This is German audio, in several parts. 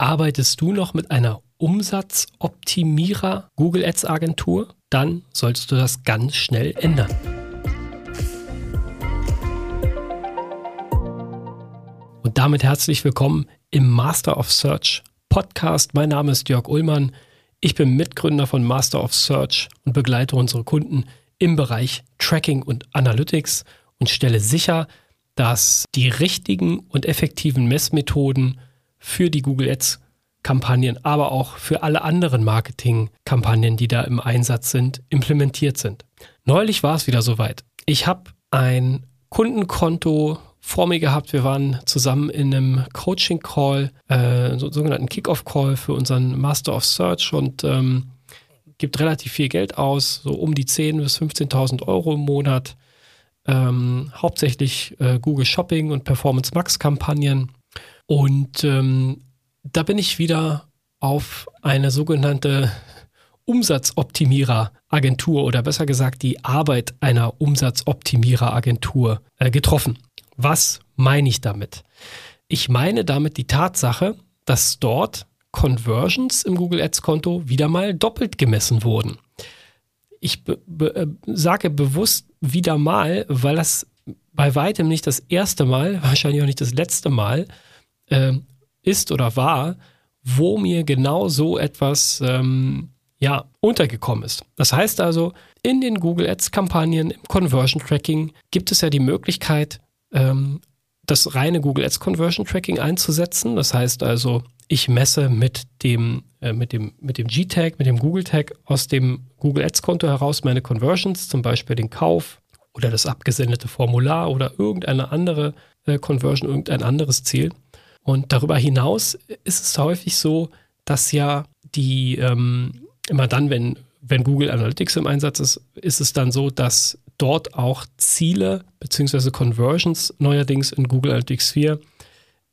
Arbeitest du noch mit einer Umsatzoptimierer Google Ads Agentur? Dann solltest du das ganz schnell ändern. Und damit herzlich willkommen im Master of Search Podcast. Mein Name ist Jörg Ullmann. Ich bin Mitgründer von Master of Search und begleite unsere Kunden im Bereich Tracking und Analytics und stelle sicher, dass die richtigen und effektiven Messmethoden für die Google Ads Kampagnen, aber auch für alle anderen Marketing-Kampagnen, die da im Einsatz sind, implementiert sind. Neulich war es wieder soweit. Ich habe ein Kundenkonto vor mir gehabt. Wir waren zusammen in einem Coaching-Call, äh, so, sogenannten Kick-Off-Call für unseren Master of Search und ähm, gibt relativ viel Geld aus, so um die 10.000 bis 15.000 Euro im Monat. Ähm, hauptsächlich äh, Google Shopping und Performance Max Kampagnen. Und ähm, da bin ich wieder auf eine sogenannte Umsatzoptimierer-Agentur oder besser gesagt die Arbeit einer Umsatzoptimierer-Agentur äh, getroffen. Was meine ich damit? Ich meine damit die Tatsache, dass dort Conversions im Google Ads Konto wieder mal doppelt gemessen wurden. Ich be be äh, sage bewusst wieder mal, weil das bei weitem nicht das erste Mal, wahrscheinlich auch nicht das letzte Mal äh, ist oder war, wo mir genau so etwas ähm, ja, untergekommen ist. Das heißt also, in den Google Ads-Kampagnen, im Conversion Tracking gibt es ja die Möglichkeit, ähm, das reine Google Ads Conversion Tracking einzusetzen. Das heißt also, ich messe mit dem, äh, mit dem, mit dem G-Tag, mit dem Google-Tag aus dem Google Ads-Konto heraus meine Conversions, zum Beispiel den Kauf oder das abgesendete Formular oder irgendeine andere äh, Conversion, irgendein anderes Ziel. Und darüber hinaus ist es häufig so, dass ja die ähm, immer dann, wenn, wenn Google Analytics im Einsatz ist, ist es dann so, dass dort auch Ziele bzw. Conversions neuerdings in Google Analytics 4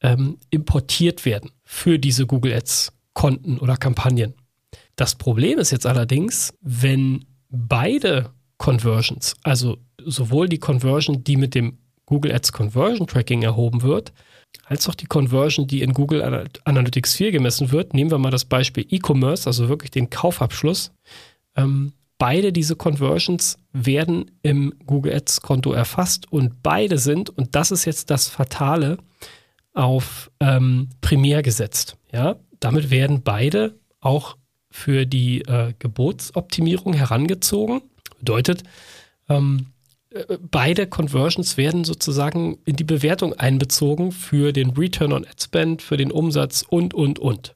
ähm, importiert werden für diese Google Ads Konten oder Kampagnen. Das Problem ist jetzt allerdings, wenn beide Conversions, also sowohl die Conversion, die mit dem Google Ads Conversion Tracking erhoben wird, als auch die Conversion, die in Google Analytics 4 gemessen wird. Nehmen wir mal das Beispiel E-Commerce, also wirklich den Kaufabschluss. Ähm, beide diese Conversions werden im Google Ads Konto erfasst und beide sind, und das ist jetzt das Fatale, auf ähm, Primär gesetzt. Ja? Damit werden beide auch für die äh, Gebotsoptimierung herangezogen. Bedeutet, ähm, beide Conversions werden sozusagen in die Bewertung einbezogen für den Return on Ad Spend, für den Umsatz und, und, und.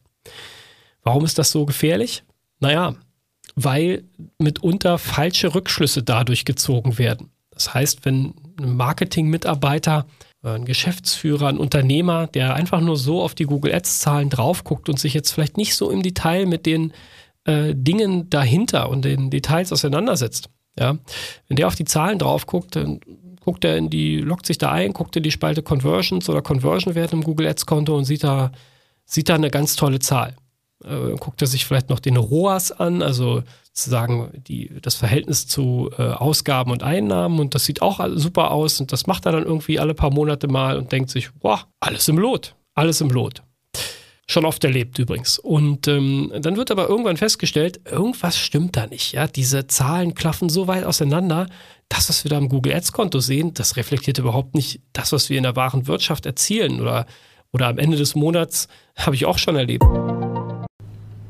Warum ist das so gefährlich? Naja, weil mitunter falsche Rückschlüsse dadurch gezogen werden. Das heißt, wenn ein Marketing-Mitarbeiter, ein Geschäftsführer, ein Unternehmer, der einfach nur so auf die Google Ads-Zahlen drauf guckt und sich jetzt vielleicht nicht so im Detail mit den äh, Dingen dahinter und den Details auseinandersetzt, ja, wenn der auf die Zahlen drauf guckt, dann guckt er in die, lockt sich da ein, guckt in die Spalte Conversions oder Conversion-Wert im Google Ads Konto und sieht da, sieht da eine ganz tolle Zahl. Äh, guckt er sich vielleicht noch den ROAS an, also sozusagen die, das Verhältnis zu äh, Ausgaben und Einnahmen und das sieht auch super aus und das macht er dann irgendwie alle paar Monate mal und denkt sich, wow, alles im Lot, alles im Lot. Schon oft erlebt übrigens. Und ähm, dann wird aber irgendwann festgestellt, irgendwas stimmt da nicht. Ja? Diese Zahlen klaffen so weit auseinander. Das, was wir da im Google Ads-Konto sehen, das reflektiert überhaupt nicht das, was wir in der wahren Wirtschaft erzielen. Oder, oder am Ende des Monats habe ich auch schon erlebt.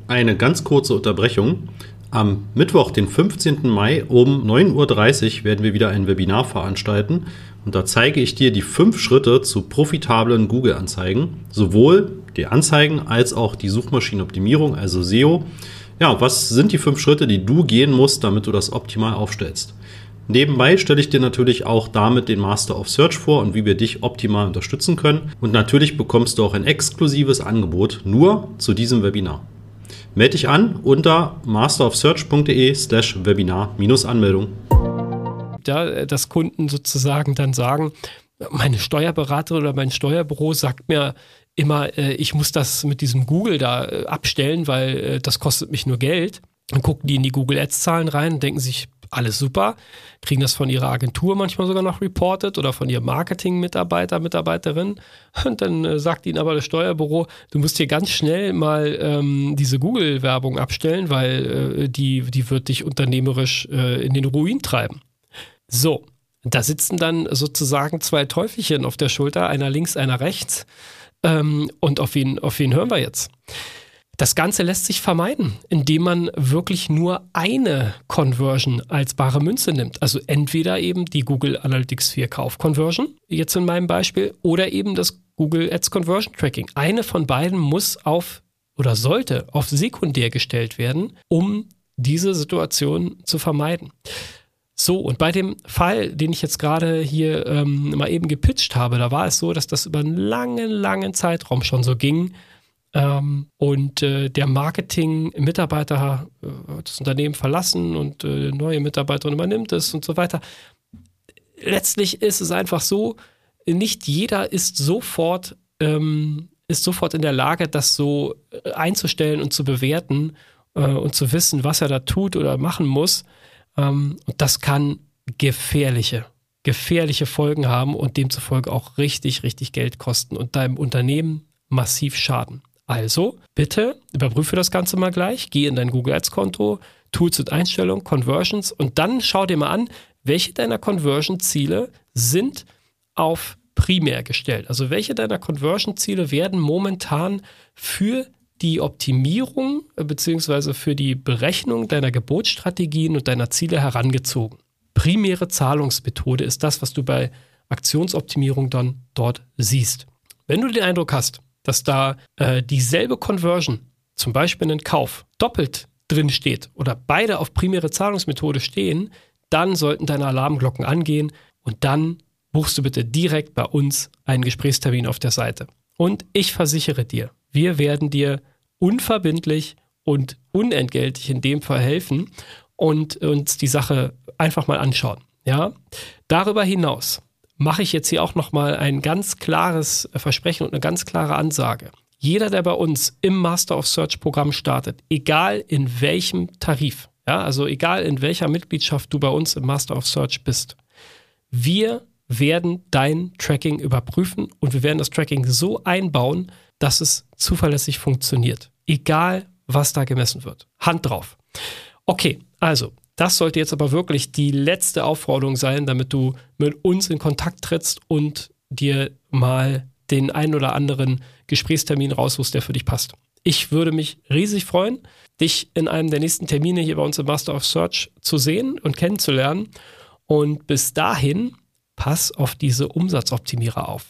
Eine ganz kurze Unterbrechung. Am Mittwoch, den 15. Mai um 9.30 Uhr werden wir wieder ein Webinar veranstalten und da zeige ich dir die fünf Schritte zu profitablen Google-Anzeigen, sowohl die Anzeigen als auch die Suchmaschinenoptimierung, also SEO. Ja, was sind die fünf Schritte, die du gehen musst, damit du das optimal aufstellst? Nebenbei stelle ich dir natürlich auch damit den Master of Search vor und wie wir dich optimal unterstützen können. Und natürlich bekommst du auch ein exklusives Angebot nur zu diesem Webinar. Melde dich an unter masterofsearch.de slash Webinar-Anmeldung. Ja, dass Kunden sozusagen dann sagen, meine Steuerberaterin oder mein Steuerbüro sagt mir immer, äh, ich muss das mit diesem Google da äh, abstellen, weil äh, das kostet mich nur Geld. Dann gucken die in die Google Ads Zahlen rein und denken sich, Alles super, kriegen das von ihrer Agentur manchmal sogar noch reported oder von ihrem Marketing-Mitarbeiter, Mitarbeiterin. Und dann äh, sagt ihnen aber das Steuerbüro, du musst hier ganz schnell mal ähm, diese Google-Werbung abstellen, weil äh, die, die wird dich unternehmerisch äh, in den Ruin treiben. So, da sitzen dann sozusagen zwei Teufelchen auf der Schulter, einer links, einer rechts. Ähm, und auf wen, auf wen hören wir jetzt? Das Ganze lässt sich vermeiden, indem man wirklich nur eine Conversion als bare Münze nimmt. Also entweder eben die Google Analytics 4 Kauf Conversion, jetzt in meinem Beispiel, oder eben das Google Ads Conversion Tracking. Eine von beiden muss auf oder sollte auf sekundär gestellt werden, um diese Situation zu vermeiden. So, und bei dem Fall, den ich jetzt gerade hier ähm, mal eben gepitcht habe, da war es so, dass das über einen langen, langen Zeitraum schon so ging, ähm, und äh, der Marketing-Mitarbeiter äh, hat das Unternehmen verlassen und äh, neue Mitarbeiterin übernimmt es und so weiter. Letztlich ist es einfach so, nicht jeder ist sofort, ähm, ist sofort in der Lage, das so äh, einzustellen und zu bewerten äh, und zu wissen, was er da tut oder machen muss. Ähm, und das kann gefährliche, gefährliche Folgen haben und demzufolge auch richtig, richtig Geld kosten und deinem Unternehmen massiv schaden. Also bitte überprüfe das Ganze mal gleich, geh in dein Google Ads Konto, Tools und Einstellungen, Conversions und dann schau dir mal an, welche deiner Conversion-Ziele sind auf primär gestellt. Also welche deiner Conversion-Ziele werden momentan für die Optimierung äh, bzw. für die Berechnung deiner Gebotsstrategien und deiner Ziele herangezogen. Primäre Zahlungsmethode ist das, was du bei Aktionsoptimierung dann dort siehst. Wenn du den Eindruck hast, dass da äh, dieselbe Conversion, zum Beispiel ein Kauf, doppelt drin steht oder beide auf primäre Zahlungsmethode stehen, dann sollten deine Alarmglocken angehen und dann buchst du bitte direkt bei uns einen Gesprächstermin auf der Seite. Und ich versichere dir, wir werden dir unverbindlich und unentgeltlich in dem Fall helfen und uns die Sache einfach mal anschauen. Ja, darüber hinaus mache ich jetzt hier auch nochmal ein ganz klares Versprechen und eine ganz klare Ansage. Jeder, der bei uns im Master of Search Programm startet, egal in welchem Tarif, ja, also egal in welcher Mitgliedschaft du bei uns im Master of Search bist, wir werden dein Tracking überprüfen und wir werden das Tracking so einbauen, dass es zuverlässig funktioniert. Egal, was da gemessen wird. Hand drauf. Okay, also das sollte jetzt aber wirklich die letzte Aufforderung sein, damit du mit uns in Kontakt trittst und dir mal den einen oder anderen Gesprächstermin raussuchst, der für dich passt. Ich würde mich riesig freuen, dich in einem der nächsten Termine hier bei uns im Master of Search zu sehen und kennenzulernen. Und bis dahin, pass auf diese Umsatzoptimierer auf.